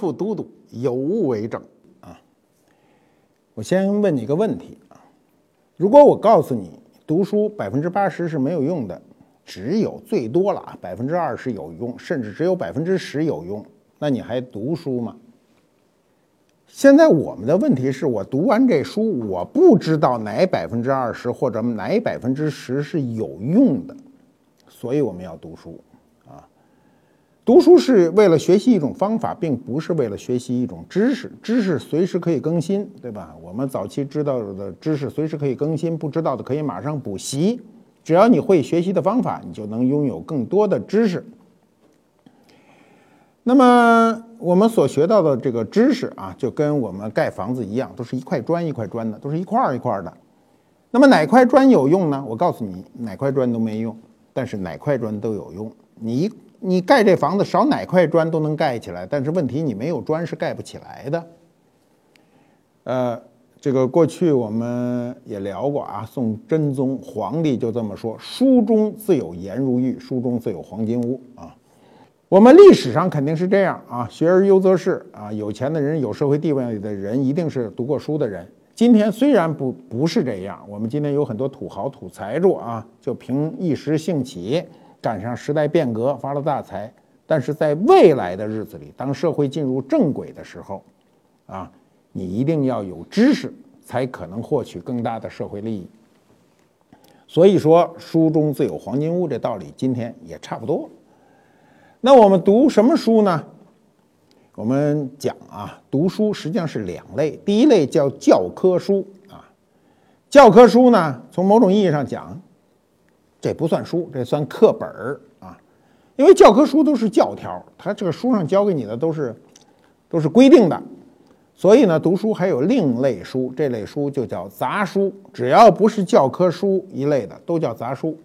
副都督，有物为证啊。我先问你个问题啊，如果我告诉你读书百分之八十是没有用的，只有最多了啊百分之二十有用，甚至只有百分之十有用，那你还读书吗？现在我们的问题是我读完这书，我不知道哪百分之二十或者哪百分之十是有用的，所以我们要读书。读书是为了学习一种方法，并不是为了学习一种知识。知识随时可以更新，对吧？我们早期知道的知识随时可以更新，不知道的可以马上补习。只要你会学习的方法，你就能拥有更多的知识。那么我们所学到的这个知识啊，就跟我们盖房子一样，都是一块砖一块砖的，都是一块一块的。那么哪块砖有用呢？我告诉你，哪块砖都没用，但是哪块砖都有用。你你盖这房子少哪块砖都能盖起来，但是问题你没有砖是盖不起来的。呃，这个过去我们也聊过啊，宋真宗皇帝就这么说：“书中自有颜如玉，书中自有黄金屋。”啊。我们历史上肯定是这样啊，学而优则仕啊，有钱的人、有社会地位的人，一定是读过书的人。今天虽然不不是这样，我们今天有很多土豪土财主啊，就凭一时兴起赶上时代变革发了大财。但是在未来的日子里，当社会进入正轨的时候，啊，你一定要有知识，才可能获取更大的社会利益。所以说，书中自有黄金屋这道理，今天也差不多。那我们读什么书呢？我们讲啊，读书实际上是两类。第一类叫教科书啊，教科书呢，从某种意义上讲，这不算书，这算课本儿啊。因为教科书都是教条，它这个书上教给你的都是都是规定的，所以呢，读书还有另类书，这类书就叫杂书。只要不是教科书一类的，都叫杂书。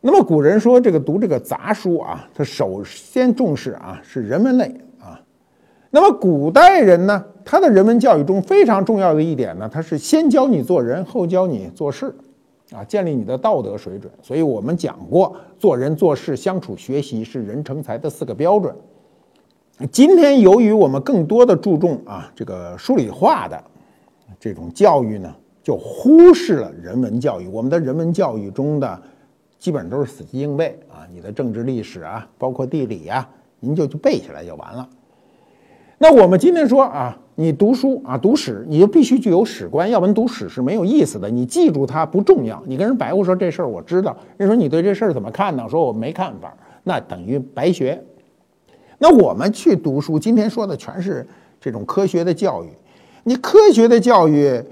那么古人说，这个读这个杂书啊，他首先重视啊是人文类啊。那么古代人呢，他的人文教育中非常重要的一点呢，他是先教你做人，后教你做事，啊，建立你的道德水准。所以我们讲过，做人、做事、相处、学习是人成才的四个标准。今天由于我们更多的注重啊这个数理化的这种教育呢，就忽视了人文教育。我们的人文教育中的。基本上都是死记硬背啊，你的政治历史啊，包括地理呀，您就去背下来就完了。那我们今天说啊，你读书啊，读史，你就必须具有史观，要不然读史是没有意思的。你记住它不重要，你跟人白话说这事儿我知道，人说你对这事儿怎么看呢？说我没看法，那等于白学。那我们去读书，今天说的全是这种科学的教育，你科学的教育。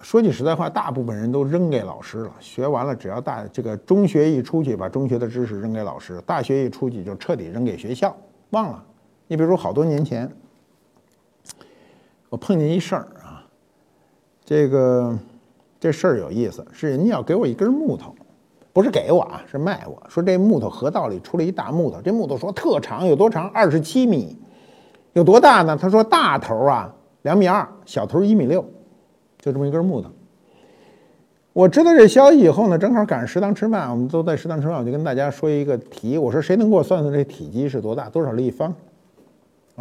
说句实在话，大部分人都扔给老师了。学完了，只要大这个中学一出去，把中学的知识扔给老师；大学一出去，就彻底扔给学校，忘了。你比如说，好多年前，我碰见一事儿啊，这个这事儿有意思，是人家要给我一根木头，不是给我啊，是卖我。说这木头河道里出了一大木头，这木头说特长，有多长？二十七米。有多大呢？他说大头啊两米二，小头一米六。就这么一根木头，我知道这消息以后呢，正好赶上食堂吃饭，我们都在食堂吃饭，我就跟大家说一个题，我说谁能给我算算这体积是多大，多少立方？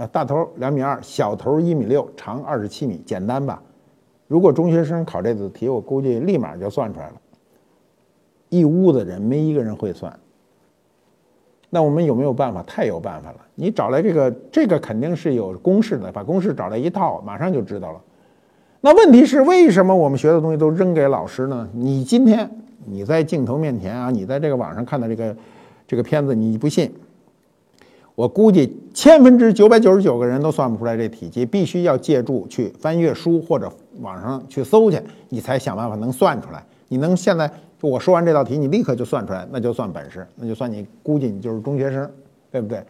大头两米二，小头一米六，长二十七米，简单吧？如果中学生考这道题，我估计立马就算出来了。一屋子人没一个人会算，那我们有没有办法？太有办法了！你找来这个，这个肯定是有公式的，把公式找来一套，马上就知道了。那问题是为什么我们学的东西都扔给老师呢？你今天你在镜头面前啊，你在这个网上看到这个这个片子，你不信？我估计千分之九百九十九个人都算不出来这体积，必须要借助去翻阅书或者网上去搜去，你才想办法能算出来。你能现在我说完这道题，你立刻就算出来，那就算本事，那就算你估计你就是中学生，对不对？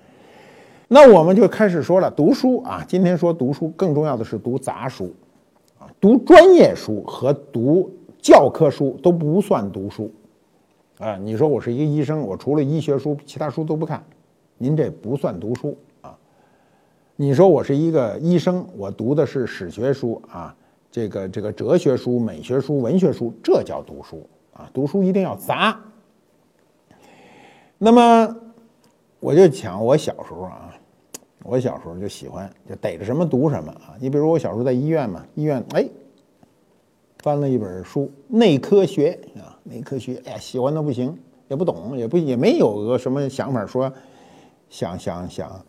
那我们就开始说了，读书啊，今天说读书，更重要的是读杂书。啊读专业书和读教科书都不算读书，啊，你说我是一个医生，我除了医学书，其他书都不看，您这不算读书啊。你说我是一个医生，我读的是史学书啊，这个这个哲学书、美学书、文学书，这叫读书啊。读书一定要杂。那么我就讲我小时候啊，我小时候就喜欢就逮着什么读什么啊。你比如我小时候在医院嘛，医院哎翻了一本书《内科学》啊，《内科学》哎呀喜欢的不行，也不懂，也不也没有个什么想法说想想想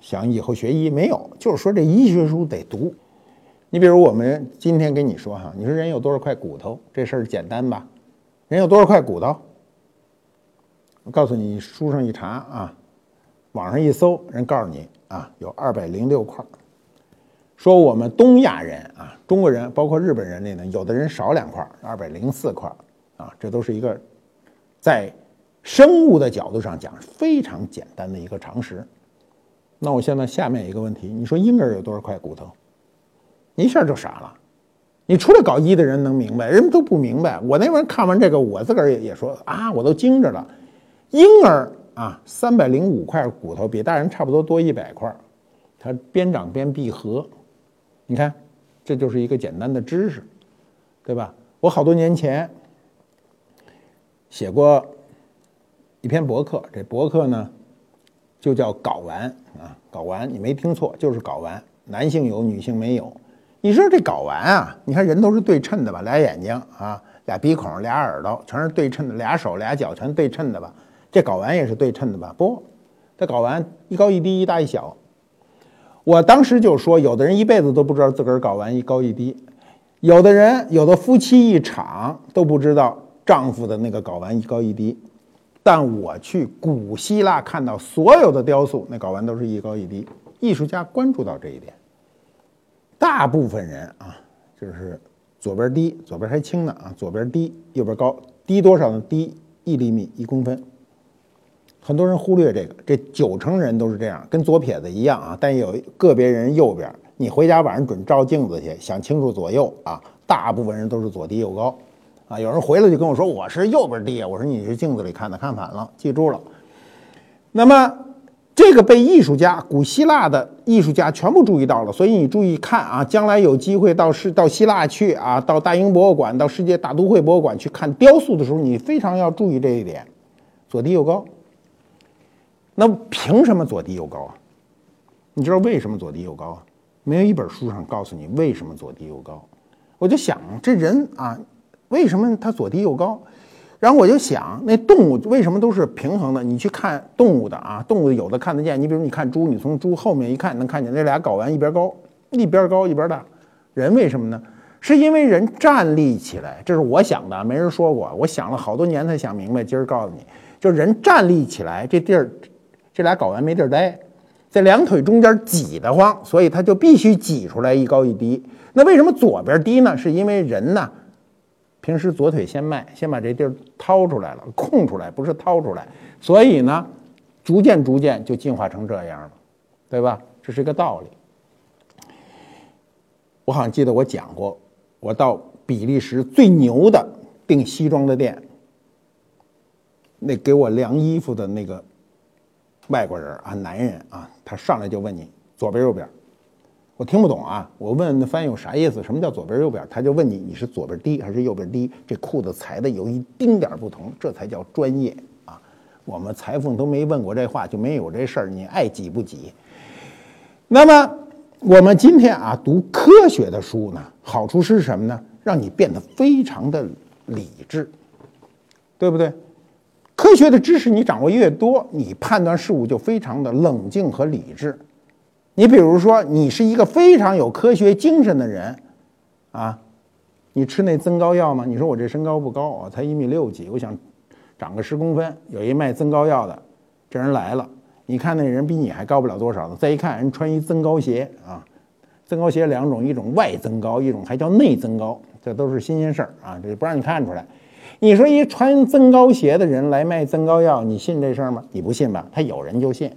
想以后学医没有，就是说这医学书得读。你比如我们今天跟你说哈，你说人有多少块骨头，这事儿简单吧？人有多少块骨头？我告诉你，书上一查啊，网上一搜，人告诉你啊，有二百零六块。说我们东亚人啊，中国人包括日本人里呢，有的人少两块，二百零四块啊，这都是一个在生物的角度上讲非常简单的一个常识。那我现在下面一个问题，你说婴儿有多少块骨头？一下就傻了，你除了搞医的人能明白，人们都不明白。我那边看完这个，我自个儿也也说啊，我都惊着了。婴儿啊，三百零五块骨头，比大人差不多多一百块，它边长边闭合。你看，这就是一个简单的知识，对吧？我好多年前写过一篇博客，这博客呢就叫“睾丸”啊，睾丸，你没听错，就是睾丸，男性有，女性没有。你说这睾丸啊？你看人都是对称的吧？俩眼睛啊，俩鼻孔，俩耳朵，全是对称的。俩手俩脚全对称的吧？这睾丸也是对称的吧？不，这睾丸一高一低，一大一小。我当时就说，有的人一辈子都不知道自个儿睾丸一高一低，有的人有的夫妻一场都不知道丈夫的那个睾丸一高一低。但我去古希腊看到所有的雕塑，那睾丸都是一高一低。艺术家关注到这一点。大部分人啊，就是左边低，左边还轻呢啊，左边低，右边高，低多少呢？低一厘米一公分。很多人忽略这个，这九成人都是这样，跟左撇子一样啊。但有个别人右边，你回家晚上准照镜子去，想清楚左右啊。大部分人都是左低右高啊。有人回来就跟我说我是右边低，我说你是镜子里看的，看反了，记住了。那么。这个被艺术家、古希腊的艺术家全部注意到了，所以你注意看啊，将来有机会到世到希腊去啊，到大英博物馆、到世界大都会博物馆去看雕塑的时候，你非常要注意这一点，左低右高。那凭什么左低右高啊？你知道为什么左低右高啊？没有一本书上告诉你为什么左低右高。我就想这人啊，为什么它左低右高？然后我就想，那动物为什么都是平衡的？你去看动物的啊，动物有的看得见。你比如你看猪，你从猪后面一看，能看见那俩睾丸一边高，一边高一边大。人为什么呢？是因为人站立起来，这是我想的，没人说过。我想了好多年才想明白。今儿告诉你，就人站立起来，这地儿这俩睾丸没地儿待，在两腿中间挤得慌，所以它就必须挤出来一高一低。那为什么左边低呢？是因为人呢？平时左腿先迈，先把这地儿掏出来了，空出来，不是掏出来，所以呢，逐渐逐渐就进化成这样了，对吧？这是一个道理。我好像记得我讲过，我到比利时最牛的订西装的店，那给我量衣服的那个外国人啊，男人啊，他上来就问你左边右边。我听不懂啊！我问那翻译有啥意思？什么叫左边右边？他就问你，你是左边低还是右边低？这裤子裁的有一丁点不同，这才叫专业啊！我们裁缝都没问过这话，就没有这事儿，你爱挤不挤？那么我们今天啊，读科学的书呢，好处是什么呢？让你变得非常的理智，对不对？科学的知识你掌握越多，你判断事物就非常的冷静和理智。你比如说，你是一个非常有科学精神的人，啊，你吃那增高药吗？你说我这身高不高，我才一米六几，我想长个十公分。有一卖增高药的，这人来了，你看那人比你还高不了多少呢。再一看，人穿一增高鞋啊，增高鞋两种，一种外增高，一种还叫内增高，这都是新鲜事儿啊，这不让你看出来。你说一穿增高鞋的人来卖增高药，你信这事儿吗？你不信吧？他有人就信。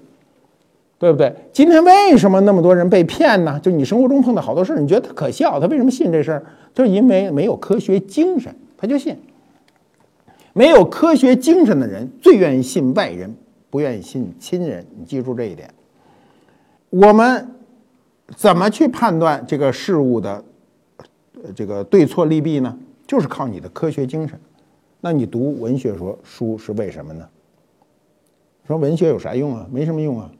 对不对？今天为什么那么多人被骗呢？就你生活中碰到好多事儿，你觉得他可笑，他为什么信这事儿？就是因为没有科学精神，他就信。没有科学精神的人最愿意信外人，不愿意信亲人。你记住这一点。我们怎么去判断这个事物的这个对错利弊呢？就是靠你的科学精神。那你读文学说书是为什么呢？说文学有啥用啊？没什么用啊。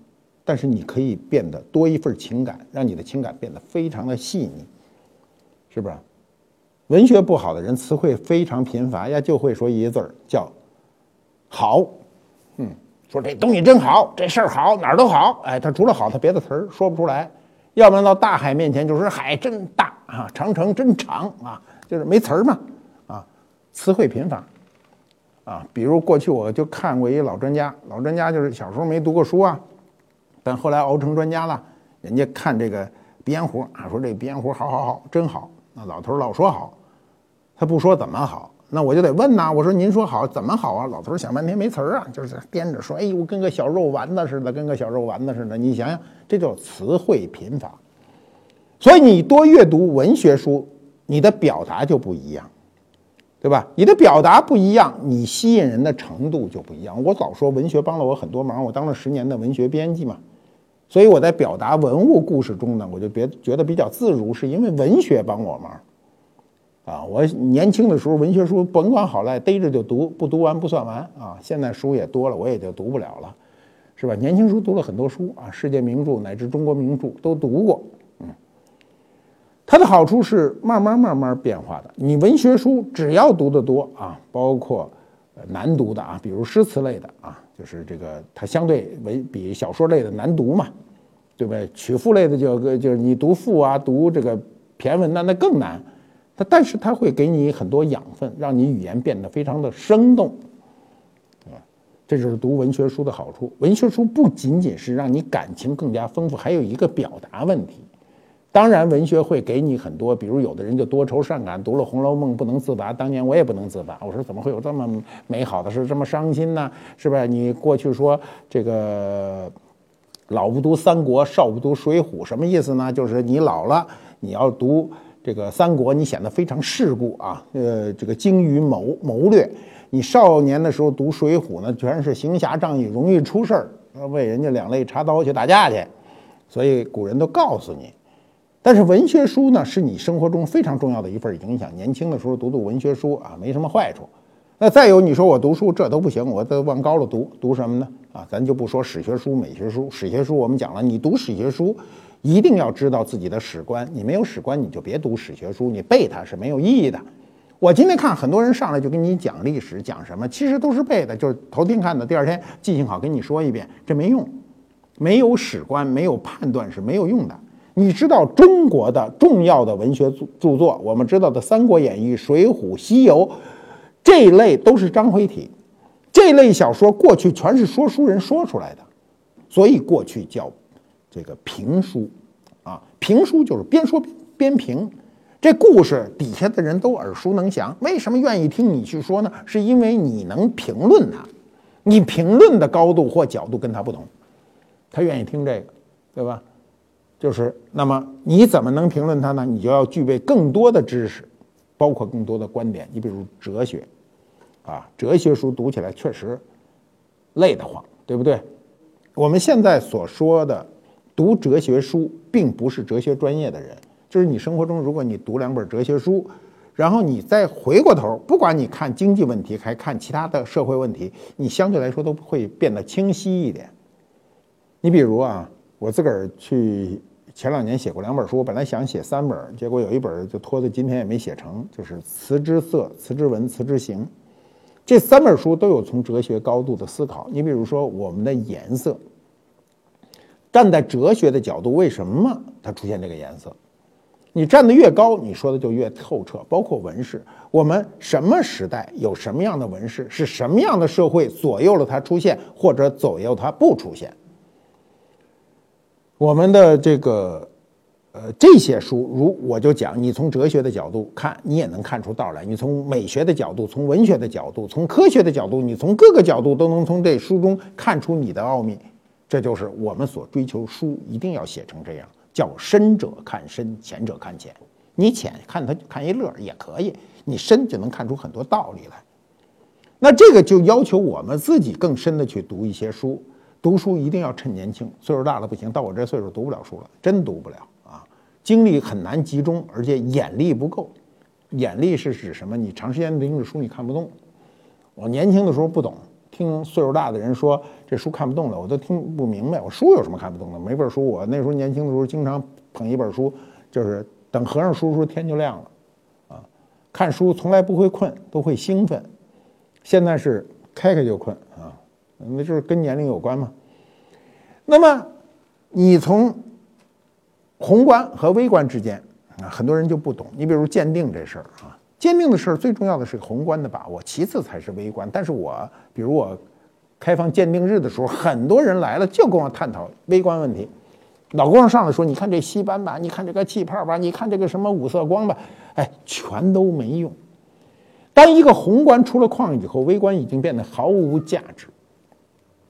但是你可以变得多一份情感，让你的情感变得非常的细腻，是不是？文学不好的人，词汇非常贫乏呀，就会说一个字儿叫“好”。嗯，说这东西真好，这事儿好，哪儿都好。哎，他除了好，他别的词儿说不出来。要不然到大海面前就是海真大啊，长城真长啊，就是没词儿嘛啊，词汇贫乏啊。比如过去我就看过一老专家，老专家就是小时候没读过书啊，但后来熬成专家了。人家看这个鼻烟壶啊，说这鼻烟壶好好好，真好。那老头老说好。他不说怎么好，那我就得问呐。我说您说好怎么好啊？老头想半天没词儿啊，就是颠着说：“哎呦，跟个小肉丸子似的，跟个小肉丸子似的。”你想想，这叫词汇贫乏。所以你多阅读文学书，你的表达就不一样，对吧？你的表达不一样，你吸引人的程度就不一样。我早说文学帮了我很多忙，我当了十年的文学编辑嘛，所以我在表达文物故事中呢，我就别觉得比较自如，是因为文学帮我忙。啊，我年轻的时候文学书甭管好赖，逮着就读，不读完不算完啊。现在书也多了，我也就读不了了，是吧？年轻时候读了很多书啊，世界名著乃至中国名著都读过。嗯，它的好处是慢慢慢慢变化的。你文学书只要读得多啊，包括难读的啊，比如诗词类的啊，就是这个它相对为比小说类的难读嘛，对不对？曲赋类的就就是你读赋啊，读这个骈文那那更难。它，但是它会给你很多养分，让你语言变得非常的生动，啊，这就是读文学书的好处。文学书不仅仅是让你感情更加丰富，还有一个表达问题。当然，文学会给你很多，比如有的人就多愁善感，读了《红楼梦》不能自拔。当年我也不能自拔，我说怎么会有这么美好的事，这么伤心呢？是吧？你过去说这个老不读三国，少不读水浒，什么意思呢？就是你老了，你要读。这个三国你显得非常世故啊，呃，这个精于谋谋略。你少年的时候读水浒呢，全是行侠仗义，容易出事儿，为人家两肋插刀去打架去。所以古人都告诉你。但是文学书呢，是你生活中非常重要的一份影响。年轻的时候读读文学书啊，没什么坏处。那再有，你说我读书这都不行，我都往高了读，读什么呢？啊，咱就不说史学书、美学书。史学书我们讲了，你读史学书。一定要知道自己的史观，你没有史观，你就别读史学书，你背它是没有意义的。我今天看很多人上来就跟你讲历史，讲什么，其实都是背的，就是头天看的，第二天记性好跟你说一遍，这没用。没有史观，没有判断是没有用的。你知道中国的重要的文学著著作，我们知道的《三国演义》《水浒》《西游》这一类都是章回体，这类小说过去全是说书人说出来的，所以过去叫。这个评书，啊，评书就是边说边评，这故事底下的人都耳熟能详。为什么愿意听你去说呢？是因为你能评论它，你评论的高度或角度跟他不同，他愿意听这个，对吧？就是那么你怎么能评论它呢？你就要具备更多的知识，包括更多的观点。你比如哲学，啊，哲学书读起来确实累得慌，对不对？我们现在所说的。读哲学书并不是哲学专业的人，就是你生活中，如果你读两本哲学书，然后你再回过头，不管你看经济问题还看其他的社会问题，你相对来说都会变得清晰一点。你比如啊，我自个儿去前两年写过两本书，我本来想写三本，结果有一本就拖到今天也没写成，就是《词之色》《词之文》《词之形》这三本书都有从哲学高度的思考。你比如说我们的颜色。站在哲学的角度，为什么它出现这个颜色？你站得越高，你说的就越透彻。包括纹饰，我们什么时代有什么样的纹饰，是什么样的社会左右了它出现，或者左右它不出现？我们的这个呃这些书，如我就讲，你从哲学的角度看，你也能看出道来；你从美学的角度，从文学的角度，从科学的角度，你从各个角度都能从这书中看出你的奥秘。这就是我们所追求书一定要写成这样，叫深者看深，浅者看浅。你浅看他看一乐也可以，你深就能看出很多道理来。那这个就要求我们自己更深的去读一些书。读书一定要趁年轻，岁数大了不行。到我这岁数读不了书了，真读不了啊！精力很难集中，而且眼力不够。眼力是指什么？你长时间盯着书你看不动。我年轻的时候不懂。听岁数大的人说这书看不动了，我都听不明白。我书有什么看不懂的？每本书，我那时候年轻的时候经常捧一本书，就是等和尚书书天就亮了，啊，看书从来不会困，都会兴奋。现在是开开就困啊，那就是跟年龄有关嘛。那么你从宏观和微观之间啊，很多人就不懂。你比如鉴定这事儿啊。鉴定的事儿最重要的是宏观的把握，其次才是微观。但是我比如我开放鉴定日的时候，很多人来了就跟我探讨微观问题。老跟我上来说：“你看这锡斑吧，你看这个气泡吧，你看这个什么五色光吧，哎，全都没用。当一个宏观出了框以后，微观已经变得毫无价值。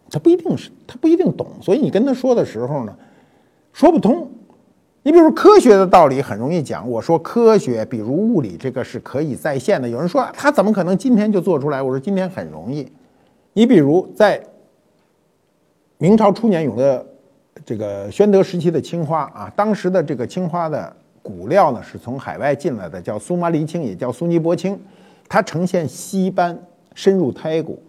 他不一定是他不一定懂，所以你跟他说的时候呢，说不通。”你比如说科学的道理很容易讲，我说科学，比如物理，这个是可以再现的。有人说他怎么可能今天就做出来？我说今天很容易。你比如在明朝初年有的这个宣德时期的青花啊，当时的这个青花的骨料呢是从海外进来的，叫苏麻离青，也叫苏尼泊青，它呈现稀斑，深入胎骨。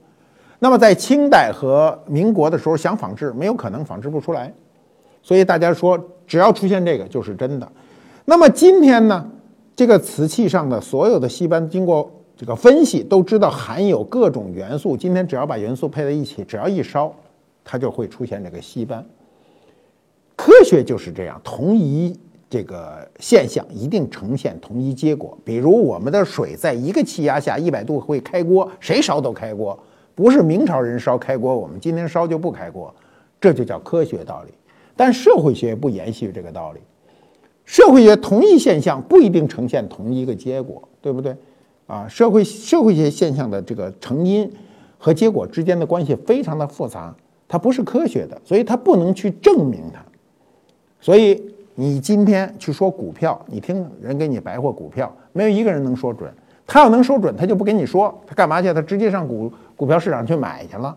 那么在清代和民国的时候想仿制，没有可能仿制不出来。所以大家说，只要出现这个就是真的。那么今天呢，这个瓷器上的所有的锡斑，经过这个分析，都知道含有各种元素。今天只要把元素配在一起，只要一烧，它就会出现这个锡斑。科学就是这样，同一这个现象一定呈现同一结果。比如我们的水在一个气压下一百度会开锅，谁烧都开锅，不是明朝人烧开锅，我们今天烧就不开锅，这就叫科学道理。但社会学不延续这个道理，社会学同一现象不一定呈现同一个结果，对不对？啊，社会社会学现象的这个成因和结果之间的关系非常的复杂，它不是科学的，所以它不能去证明它。所以你今天去说股票，你听人给你白话股票，没有一个人能说准。他要能说准，他就不跟你说，他干嘛去？他直接上股股票市场去买去了，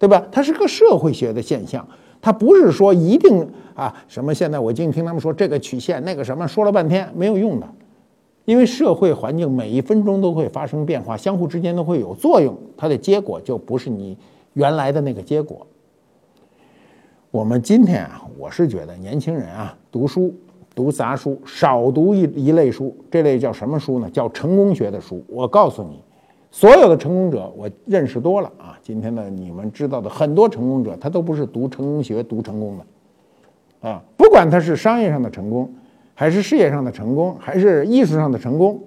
对吧？它是个社会学的现象。它不是说一定啊什么？现在我净听他们说这个曲线那个什么，说了半天没有用的，因为社会环境每一分钟都会发生变化，相互之间都会有作用，它的结果就不是你原来的那个结果。我们今天啊，我是觉得年轻人啊，读书读杂书，少读一一类书，这类叫什么书呢？叫成功学的书。我告诉你。所有的成功者，我认识多了啊。今天的你们知道的很多成功者，他都不是读成功学读成功的，啊，不管他是商业上的成功，还是事业上的成功，还是艺术上的成功，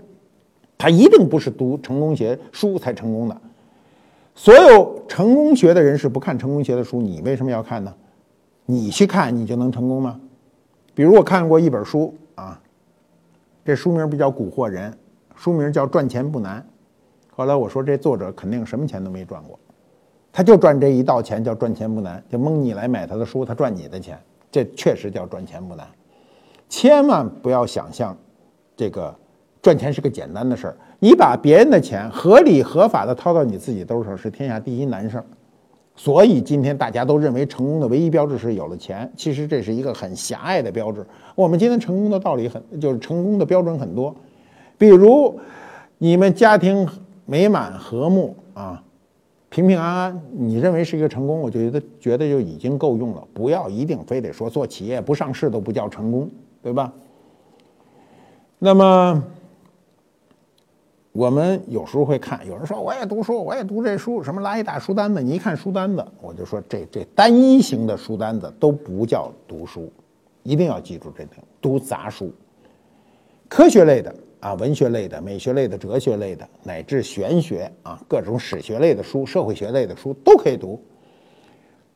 他一定不是读成功学书才成功的。所有成功学的人是不看成功学的书，你为什么要看呢？你去看，你就能成功吗？比如我看过一本书啊，这书名比较蛊惑人，书名叫《赚钱不难》。后来我说，这作者肯定什么钱都没赚过，他就赚这一道钱，叫赚钱不难，就蒙你来买他的书，他赚你的钱，这确实叫赚钱不难。千万不要想象，这个赚钱是个简单的事儿。你把别人的钱合理合法的掏到你自己兜上，是天下第一难事儿。所以今天大家都认为成功的唯一标志是有了钱，其实这是一个很狭隘的标志。我们今天成功的道理很，就是成功的标准很多，比如你们家庭。美满和睦啊，平平安安，你认为是一个成功？我觉得觉得就已经够用了。不要一定非得说做企业不上市都不叫成功，对吧？那么我们有时候会看，有人说我也读书，我也读这书，什么拉一大书单子？你一看书单子，我就说这这单一型的书单子都不叫读书，一定要记住这点，读杂书，科学类的。啊，文学类的、美学类的、哲学类的，乃至玄学啊，各种史学类的书、社会学类的书都可以读。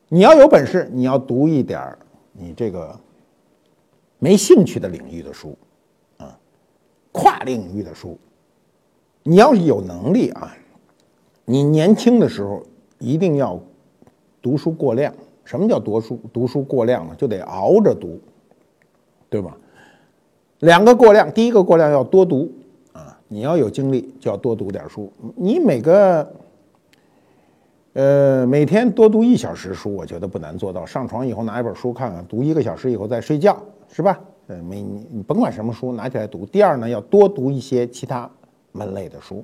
你要有本事，你要读一点儿你这个没兴趣的领域的书，啊，跨领域的书。你要是有能力啊，你年轻的时候一定要读书过量。什么叫读书？读书过量呢？就得熬着读，对吧？两个过量，第一个过量要多读啊！你要有精力，就要多读点书。你每个，呃，每天多读一小时书，我觉得不难做到。上床以后拿一本书看看，读一个小时以后再睡觉，是吧？呃，没你你甭管什么书，拿起来读。第二呢，要多读一些其他门类的书。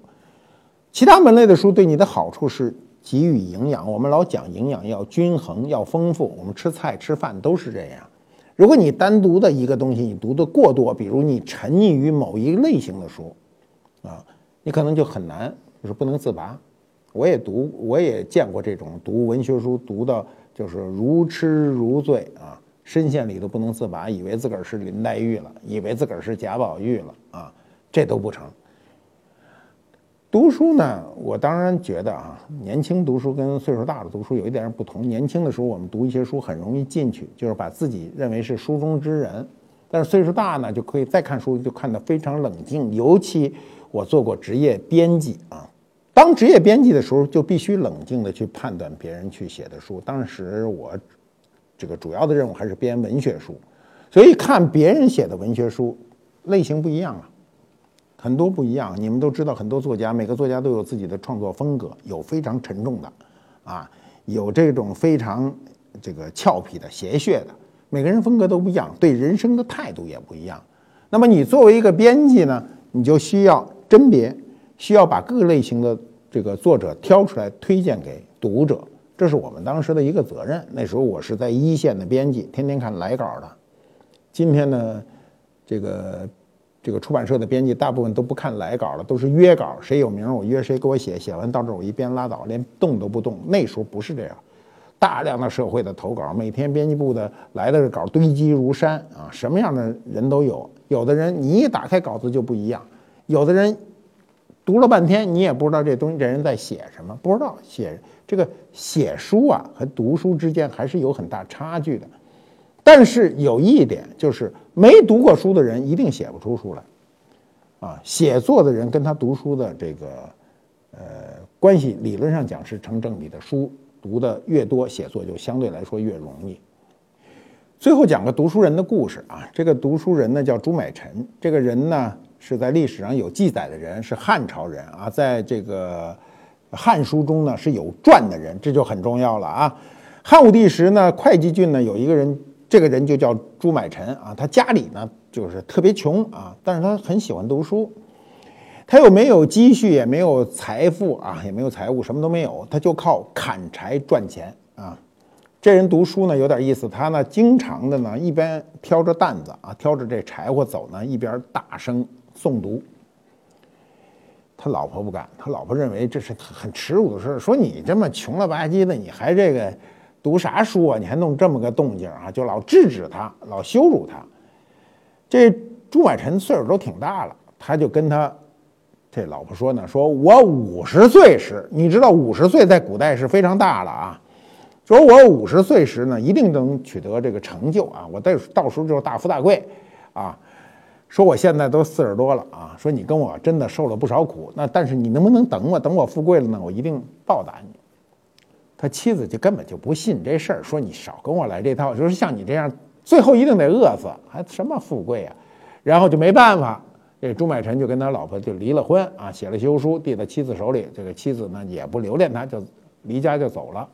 其他门类的书对你的好处是给予营养。我们老讲营养要均衡，要丰富。我们吃菜吃饭都是这样。如果你单独的一个东西你读的过多，比如你沉溺于某一类型的书，啊，你可能就很难，就是不能自拔。我也读，我也见过这种读文学书读的，就是如痴如醉啊，深陷里头不能自拔，以为自个儿是林黛玉了，以为自个儿是贾宝玉了啊，这都不成。读书呢，我当然觉得啊，年轻读书跟岁数大的读书有一点不同。年轻的时候，我们读一些书很容易进去，就是把自己认为是书中之人。但是岁数大呢，就可以再看书，就看得非常冷静。尤其我做过职业编辑啊，当职业编辑的时候，就必须冷静的去判断别人去写的书。当时我这个主要的任务还是编文学书，所以看别人写的文学书类型不一样啊。很多不一样，你们都知道，很多作家，每个作家都有自己的创作风格，有非常沉重的，啊，有这种非常这个俏皮的、邪谑的，每个人风格都不一样，对人生的态度也不一样。那么你作为一个编辑呢，你就需要甄别，需要把各个类型的这个作者挑出来推荐给读者，这是我们当时的一个责任。那时候我是在一线的编辑，天天看来稿的。今天呢，这个。这个出版社的编辑大部分都不看来稿了，都是约稿，谁有名我约谁给我写，写完到这儿我一编拉倒，连动都不动。那时候不是这样，大量的社会的投稿，每天编辑部的来的稿堆积如山啊，什么样的人都有。有的人你一打开稿子就不一样，有的人读了半天你也不知道这东西这人在写什么，不知道写这个写书啊和读书之间还是有很大差距的。但是有一点就是，没读过书的人一定写不出书来，啊，写作的人跟他读书的这个呃关系，理论上讲是成正比的。书读的越多，写作就相对来说越容易。最后讲个读书人的故事啊，这个读书人呢叫朱买臣，这个人呢是在历史上有记载的人，是汉朝人啊，在这个《汉书》中呢是有传的人，这就很重要了啊。汉武帝时呢，会稽郡呢有一个人。这个人就叫朱买臣啊，他家里呢就是特别穷啊，但是他很喜欢读书，他又没有积蓄，也没有财富啊，也没有财物，什么都没有，他就靠砍柴赚钱啊。这人读书呢有点意思，他呢经常的呢一边挑着担子啊，挑着这柴火走呢，一边大声诵读。他老婆不敢，他老婆认为这是很耻辱的事，说你这么穷了吧唧的，你还这个。读啥书啊？你还弄这么个动静啊？就老制止他，老羞辱他。这朱买臣岁数都挺大了，他就跟他这老婆说呢：“说我五十岁时，你知道五十岁在古代是非常大了啊。说我五十岁时呢，一定能取得这个成就啊！我到到时候就是大富大贵啊。说我现在都四十多了啊。说你跟我真的受了不少苦，那但是你能不能等我？等我富贵了呢，我一定报答你。”他妻子就根本就不信这事儿，说你少跟我来这套，就是像你这样，最后一定得饿死，还什么富贵啊？然后就没办法，这朱买臣就跟他老婆就离了婚啊，写了休书递到妻子手里，这个妻子呢也不留恋他，就离家就走了。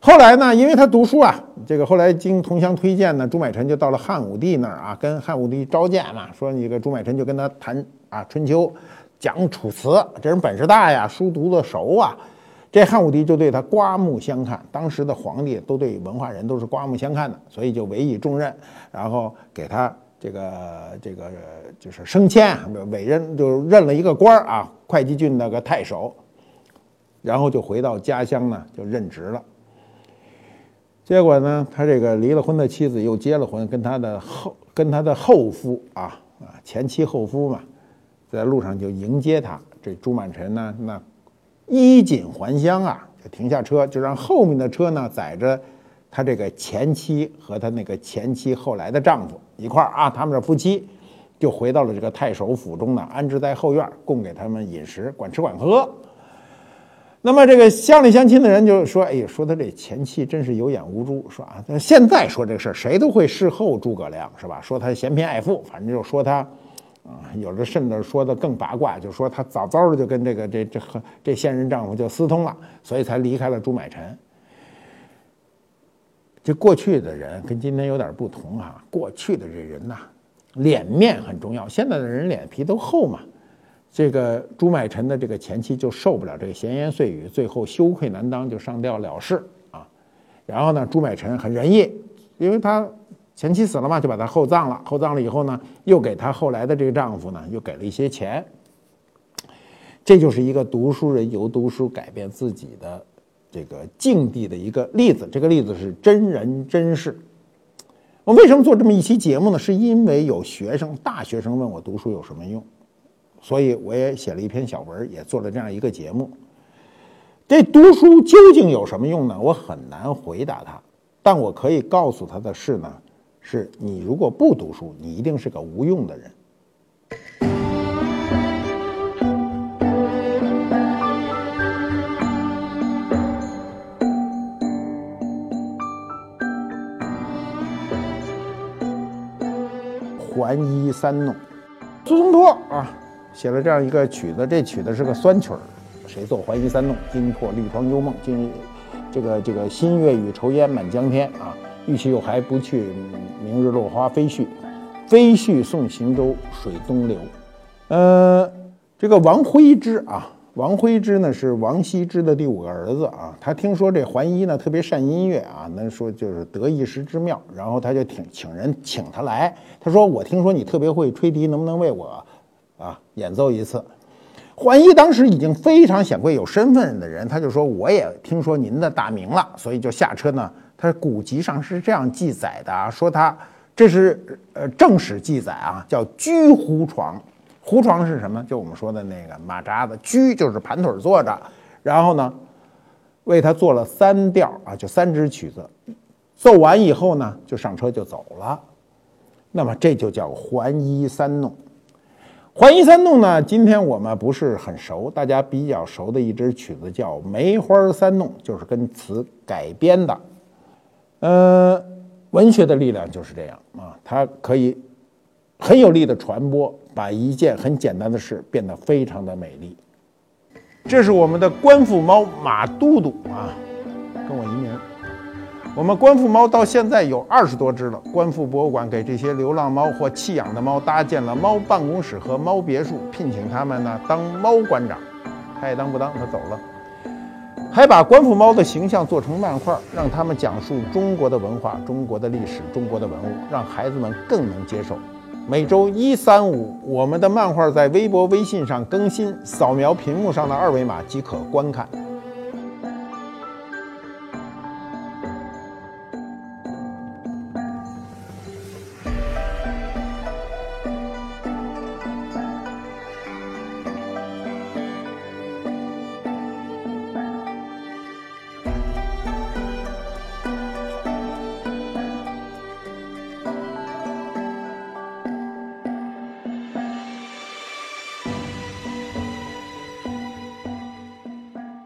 后来呢，因为他读书啊，这个后来经同乡推荐呢，朱买臣就到了汉武帝那儿啊，跟汉武帝召见嘛，说你个朱买臣就跟他谈啊春秋，讲楚辞，这人本事大呀，书读的熟啊。这汉武帝就对他刮目相看，当时的皇帝都对文化人都是刮目相看的，所以就委以重任，然后给他这个这个就是升迁，委任就任了一个官儿啊，会稽郡那个太守，然后就回到家乡呢，就任职了。结果呢，他这个离了婚的妻子又结了婚，跟他的后跟他的后夫啊啊前妻后夫嘛，在路上就迎接他。这朱满臣呢，那。衣锦还乡啊，就停下车，就让后面的车呢载着他这个前妻和他那个前妻后来的丈夫一块儿啊，他们这夫妻就回到了这个太守府中呢，安置在后院，供给他们饮食，管吃管喝。那么这个乡里乡亲的人就说：“哎呀，说他这前妻真是有眼无珠，说啊，现在说这个事儿，谁都会事后诸葛亮是吧？说他嫌贫爱富，反正就说他。”啊，有的甚至说的更八卦，就说他早早的就跟这个这这和这现任丈夫就私通了，所以才离开了朱买臣。这过去的人跟今天有点不同啊，过去的这人呐，脸面很重要，现在的人脸皮都厚嘛。这个朱买臣的这个前妻就受不了这个闲言碎语，最后羞愧难当，就上吊了事啊。然后呢，朱买臣很仁义，因为他前妻死了嘛，就把他厚葬了。厚葬了以后呢，又给他后来的这个丈夫呢，又给了一些钱。这就是一个读书人由读书改变自己的这个境地的一个例子。这个例子是真人真事。我为什么做这么一期节目呢？是因为有学生，大学生问我读书有什么用。所以我也写了一篇小文，也做了这样一个节目。这读书究竟有什么用呢？我很难回答他，但我可以告诉他的是呢，是你如果不读书，你一定是个无用的人。环衣三弄，苏东坡啊。写了这样一个曲子，这曲子是个酸曲儿，谁作？淮西三弄，惊破绿窗幽梦。今这个这个新月与愁烟满江天啊，欲去又还不去，明日落花飞絮，飞絮送行舟水东流。呃，这个王徽之啊，王徽之呢是王羲之的第五个儿子啊。他听说这桓伊呢特别善音乐啊，能说就是得一时之妙，然后他就请请人请他来。他说：“我听说你特别会吹笛，能不能为我？”啊，演奏一次。桓伊当时已经非常显贵、有身份的人，他就说：“我也听说您的大名了，所以就下车呢。”他古籍上是这样记载的啊，说他这是呃正史记载啊，叫居胡床。胡床是什么？就我们说的那个马扎子，居就是盘腿坐着，然后呢为他做了三调啊，就三支曲子，奏完以后呢就上车就走了。那么这就叫桓伊三弄。淮一三弄呢？今天我们不是很熟，大家比较熟的一支曲子叫《梅花三弄》，就是跟词改编的。呃，文学的力量就是这样啊，它可以很有力的传播，把一件很简单的事变得非常的美丽。这是我们的官复猫马都督啊，跟我一名。我们观复猫到现在有二十多只了。观复博物馆给这些流浪猫或弃养的猫搭建了猫办公室和猫别墅，聘请他们呢当猫馆长。他也当不当，他走了。还把官府猫的形象做成漫画，让他们讲述中国的文化、中国的历史、中国的文物，让孩子们更能接受。每周一、三、五，我们的漫画在微博、微信上更新，扫描屏幕上的二维码即可观看。